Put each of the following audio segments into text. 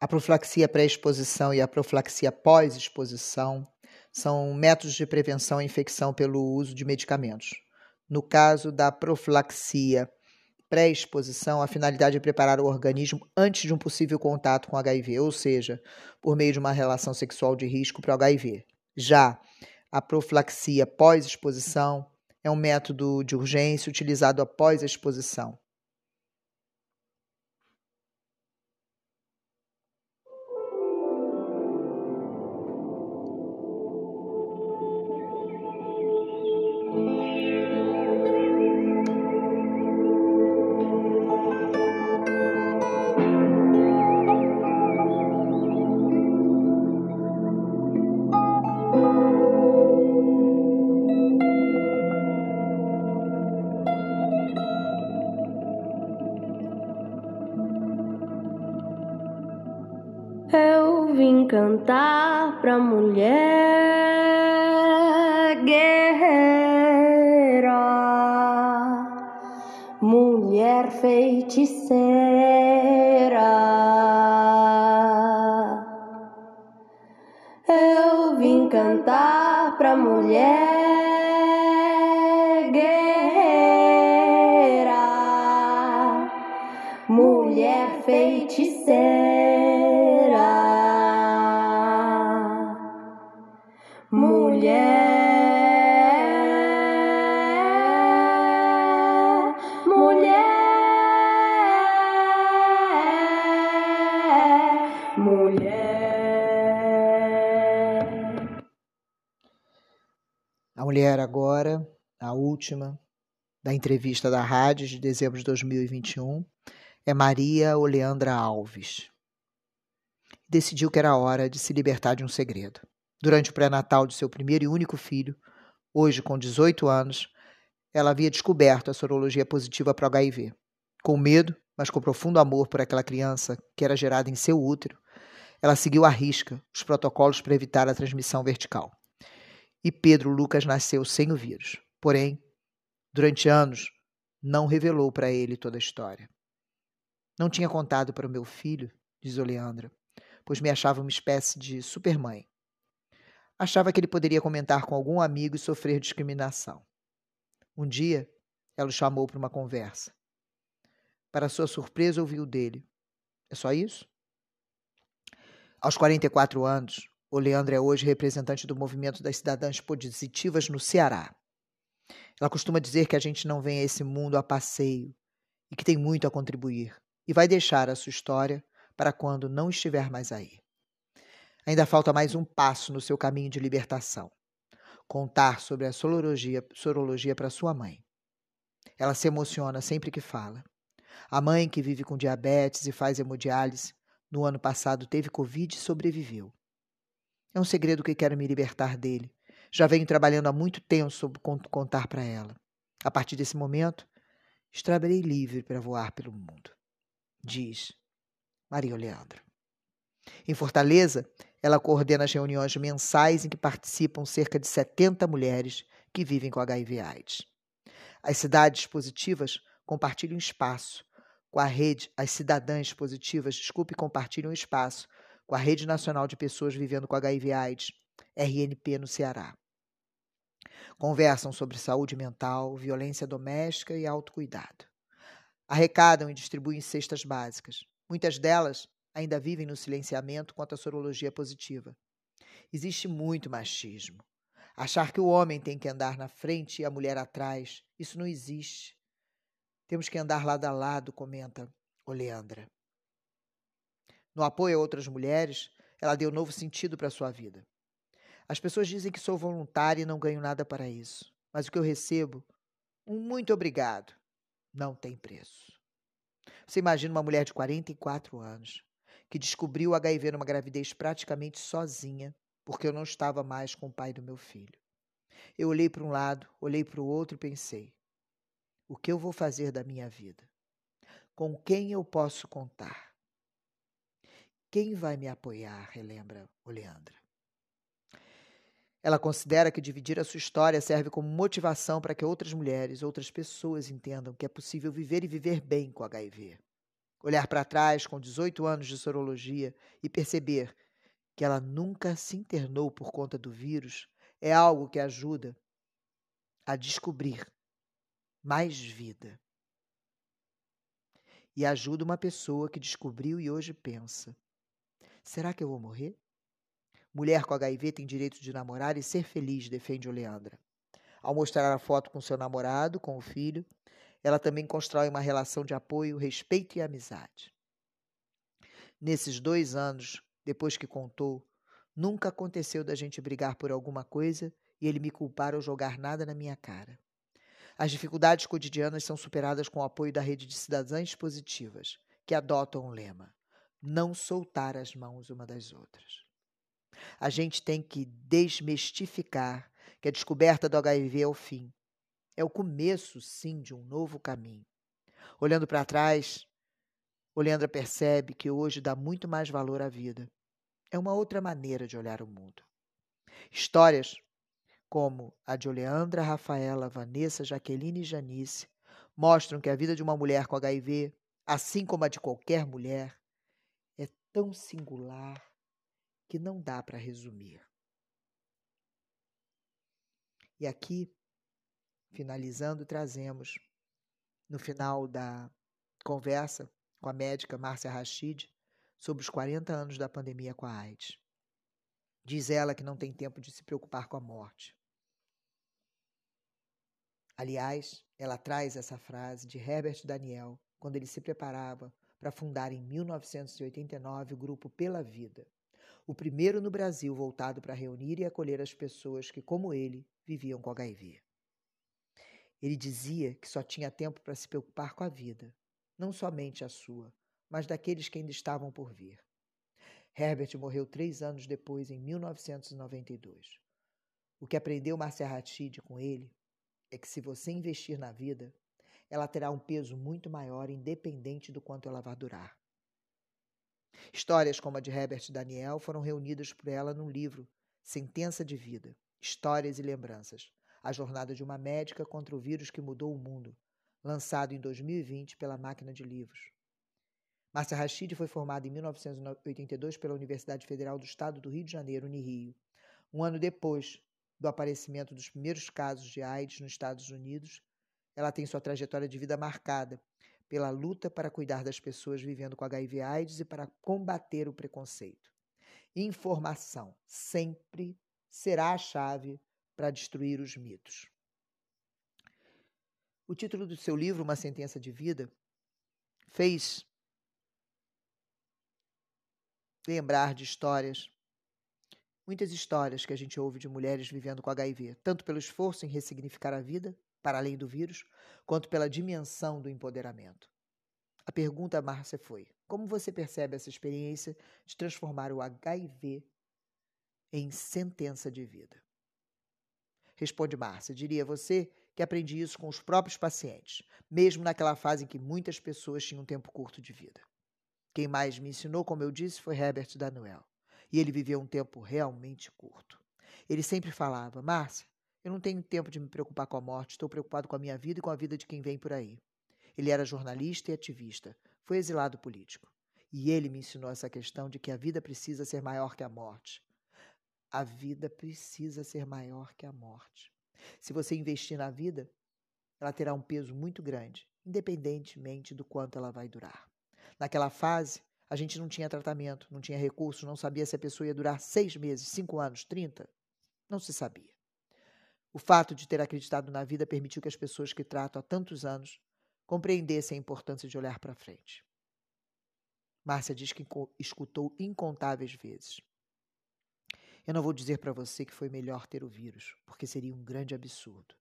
A profilaxia pré-exposição e a profilaxia pós-exposição são métodos de prevenção à infecção pelo uso de medicamentos. No caso da profilaxia pré-exposição, a finalidade é preparar o organismo antes de um possível contato com HIV, ou seja, por meio de uma relação sexual de risco para o HIV. Já a profilaxia pós-exposição é um método de urgência utilizado após a exposição. Cantar pra mulher guerreira, mulher feiticeira. Eu vim cantar pra mulher guerreira, mulher feiticeira. Agora, a última da entrevista da rádio de dezembro de 2021, é Maria Oleandra Alves. Decidiu que era hora de se libertar de um segredo. Durante o pré-natal de seu primeiro e único filho, hoje com 18 anos, ela havia descoberto a sorologia positiva para o HIV. Com medo, mas com profundo amor por aquela criança que era gerada em seu útero, ela seguiu à risca os protocolos para evitar a transmissão vertical e Pedro Lucas nasceu sem o vírus. Porém, durante anos, não revelou para ele toda a história. Não tinha contado para o meu filho, diz Oleandra, pois me achava uma espécie de supermãe. Achava que ele poderia comentar com algum amigo e sofrer discriminação. Um dia, ela o chamou para uma conversa. Para sua surpresa, ouviu dele. É só isso? Aos 44 anos, o Leandro é hoje representante do movimento das cidadãs positivas no Ceará. Ela costuma dizer que a gente não vem a esse mundo a passeio e que tem muito a contribuir e vai deixar a sua história para quando não estiver mais aí. Ainda falta mais um passo no seu caminho de libertação: contar sobre a sorologia, sorologia para sua mãe. Ela se emociona sempre que fala. A mãe, que vive com diabetes e faz hemodiálise, no ano passado teve Covid e sobreviveu. É um segredo que quero me libertar dele. Já venho trabalhando há muito tempo sobre contar para ela. A partir desse momento, estarei livre para voar pelo mundo, diz Maria Leandra. Em Fortaleza, ela coordena as reuniões mensais em que participam cerca de 70 mulheres que vivem com HIV/AIDS. As cidades positivas compartilham espaço com a rede, as cidadãs positivas, desculpe, compartilham espaço com a Rede Nacional de Pessoas Vivendo com HIV/AIDS, RNP, no Ceará. Conversam sobre saúde mental, violência doméstica e autocuidado. Arrecadam e distribuem cestas básicas. Muitas delas ainda vivem no silenciamento quanto à sorologia positiva. Existe muito machismo. Achar que o homem tem que andar na frente e a mulher atrás, isso não existe. Temos que andar lado a lado, comenta Oleandra. No apoio a outras mulheres, ela deu novo sentido para a sua vida. As pessoas dizem que sou voluntária e não ganho nada para isso, mas o que eu recebo, um muito obrigado, não tem preço. Você imagina uma mulher de 44 anos que descobriu o HIV numa gravidez praticamente sozinha, porque eu não estava mais com o pai do meu filho. Eu olhei para um lado, olhei para o outro e pensei: o que eu vou fazer da minha vida? Com quem eu posso contar? Quem vai me apoiar? relembra Oleandra. Ela considera que dividir a sua história serve como motivação para que outras mulheres, outras pessoas entendam que é possível viver e viver bem com HIV. olhar para trás com 18 anos de sorologia e perceber que ela nunca se internou por conta do vírus é algo que ajuda a descobrir mais vida. E ajuda uma pessoa que descobriu e hoje pensa: será que eu vou morrer? Mulher com HIV tem direito de namorar e ser feliz, defende Oleandra. Ao mostrar a foto com seu namorado, com o filho, ela também constrói uma relação de apoio, respeito e amizade. Nesses dois anos, depois que contou, nunca aconteceu da gente brigar por alguma coisa e ele me culpar ou jogar nada na minha cara. As dificuldades cotidianas são superadas com o apoio da rede de cidadãs positivas, que adotam o lema: não soltar as mãos uma das outras. A gente tem que desmistificar que a descoberta do HIV é o fim. É o começo, sim, de um novo caminho. Olhando para trás, Oleandra percebe que hoje dá muito mais valor à vida. É uma outra maneira de olhar o mundo. Histórias como a de Oleandra, Rafaela, Vanessa, Jaqueline e Janice mostram que a vida de uma mulher com HIV, assim como a de qualquer mulher, tão singular que não dá para resumir. E aqui, finalizando, trazemos, no final da conversa com a médica Márcia Rachid, sobre os 40 anos da pandemia com a AIDS. Diz ela que não tem tempo de se preocupar com a morte. Aliás, ela traz essa frase de Herbert Daniel quando ele se preparava para fundar em 1989 o grupo Pela Vida o primeiro no Brasil voltado para reunir e acolher as pessoas que, como ele, viviam com HIV. Ele dizia que só tinha tempo para se preocupar com a vida, não somente a sua, mas daqueles que ainda estavam por vir. Herbert morreu três anos depois, em 1992. O que aprendeu Marcia Ratchid com ele é que se você investir na vida, ela terá um peso muito maior, independente do quanto ela vai durar. Histórias como a de Herbert Daniel foram reunidas por ela num livro, Sentença de Vida: Histórias e Lembranças. A jornada de uma médica contra o vírus que mudou o mundo, lançado em 2020 pela Máquina de Livros. Márcia Rachid foi formada em 1982 pela Universidade Federal do Estado do Rio de Janeiro, Unirio. Um ano depois do aparecimento dos primeiros casos de AIDS nos Estados Unidos, ela tem sua trajetória de vida marcada pela luta para cuidar das pessoas vivendo com HIV/AIDS e para combater o preconceito. Informação sempre será a chave para destruir os mitos. O título do seu livro, Uma Sentença de Vida, fez lembrar de histórias, muitas histórias que a gente ouve de mulheres vivendo com HIV, tanto pelo esforço em ressignificar a vida, para além do vírus, quanto pela dimensão do empoderamento. A pergunta, Márcia, foi: como você percebe essa experiência de transformar o HIV em sentença de vida? Responde Márcia: diria você que aprendi isso com os próprios pacientes, mesmo naquela fase em que muitas pessoas tinham um tempo curto de vida. Quem mais me ensinou, como eu disse, foi Herbert Daniel. E ele viveu um tempo realmente curto. Ele sempre falava: Márcia, eu não tenho tempo de me preocupar com a morte, estou preocupado com a minha vida e com a vida de quem vem por aí. Ele era jornalista e ativista, foi exilado político. E ele me ensinou essa questão de que a vida precisa ser maior que a morte. A vida precisa ser maior que a morte. Se você investir na vida, ela terá um peso muito grande, independentemente do quanto ela vai durar. Naquela fase, a gente não tinha tratamento, não tinha recursos, não sabia se a pessoa ia durar seis meses, cinco anos, trinta. Não se sabia. O fato de ter acreditado na vida permitiu que as pessoas que tratam há tantos anos compreendessem a importância de olhar para frente. Márcia diz que escutou incontáveis vezes. Eu não vou dizer para você que foi melhor ter o vírus, porque seria um grande absurdo.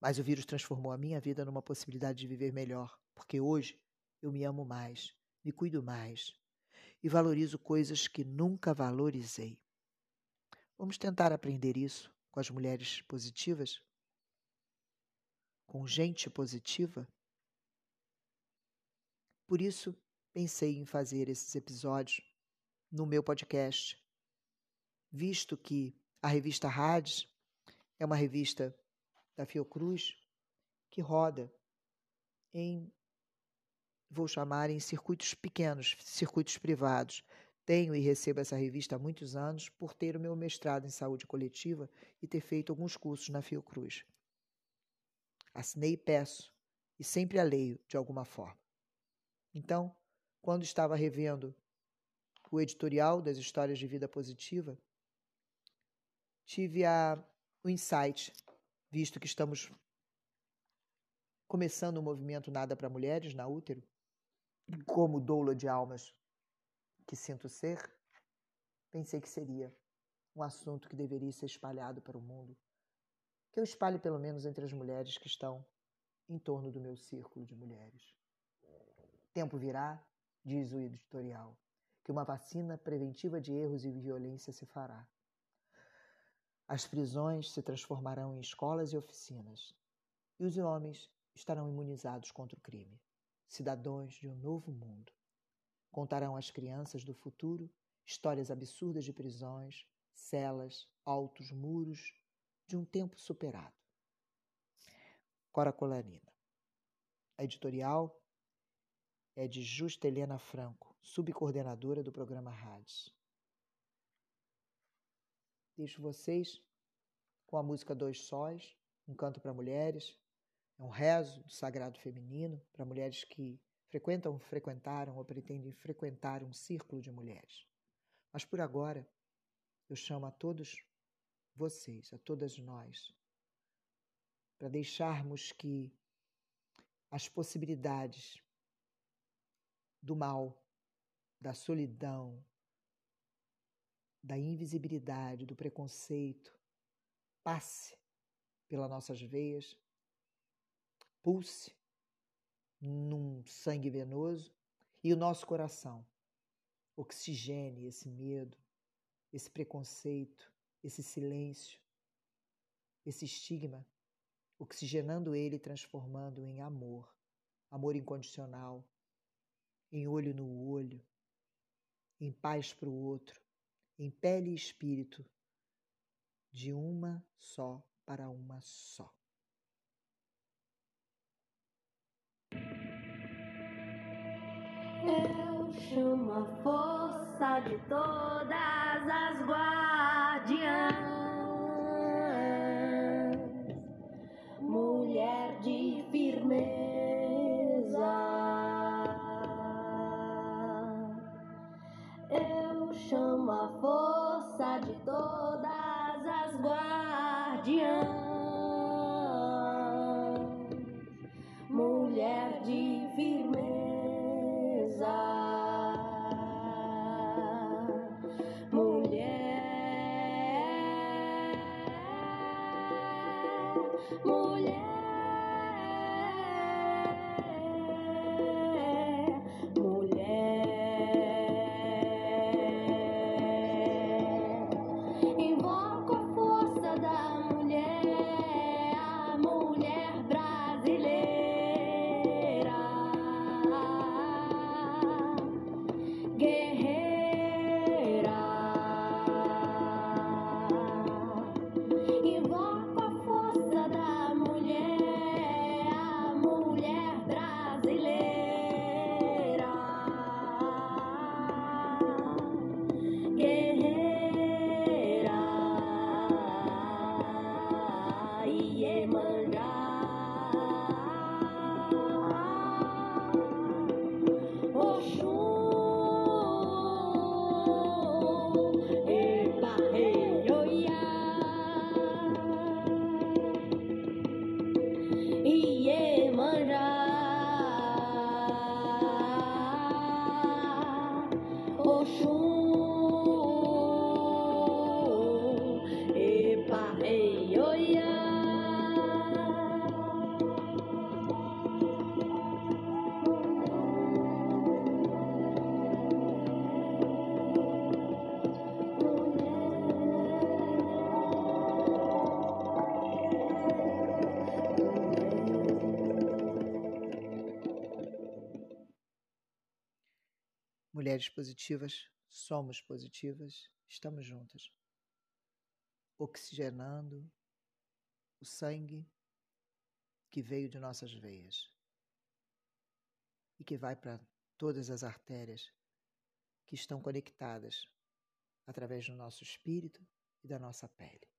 Mas o vírus transformou a minha vida numa possibilidade de viver melhor, porque hoje eu me amo mais, me cuido mais e valorizo coisas que nunca valorizei. Vamos tentar aprender isso com as mulheres positivas? Com gente positiva? Por isso, pensei em fazer esses episódios no meu podcast, visto que a revista Hades é uma revista da Fiocruz que roda em vou chamar em circuitos pequenos, circuitos privados. Tenho e recebo essa revista há muitos anos por ter o meu mestrado em saúde coletiva e ter feito alguns cursos na Fiocruz. Assinei e peço, e sempre a leio de alguma forma. Então, quando estava revendo o editorial das histórias de vida positiva, tive a, o insight, visto que estamos começando o movimento Nada para Mulheres na Útero, como doula de almas que sinto ser, pensei que seria um assunto que deveria ser espalhado para o mundo, que eu espalhe pelo menos entre as mulheres que estão em torno do meu círculo de mulheres. Tempo virá, diz o editorial, que uma vacina preventiva de erros e violência se fará. As prisões se transformarão em escolas e oficinas, e os homens estarão imunizados contra o crime, cidadãos de um novo mundo. Contarão às crianças do futuro histórias absurdas de prisões, celas, altos muros de um tempo superado. Cora Colarina. A editorial é de Justa Helena Franco, subcoordenadora do programa RADS. Deixo vocês com a música Dois Sóis, um canto para mulheres, é um rezo do sagrado feminino para mulheres que frequentam, frequentaram ou pretendem frequentar um círculo de mulheres. Mas por agora, eu chamo a todos vocês, a todas nós, para deixarmos que as possibilidades do mal, da solidão, da invisibilidade, do preconceito passe pelas nossas veias pulse num sangue venoso e o nosso coração oxigene esse medo, esse preconceito, esse silêncio, esse estigma, oxigenando ele e transformando em amor, amor incondicional, em olho no olho, em paz para o outro, em pele e espírito, de uma só para uma só. Eu chamo a força de todas as guardiãs, mulher de firmeza. Eu chamo a força de todas as guardiãs, mulheres positivas, somos positivas, estamos juntas. Oxigenando o sangue que veio de nossas veias. e que vai para todas as artérias que estão conectadas através do nosso espírito e da nossa pele.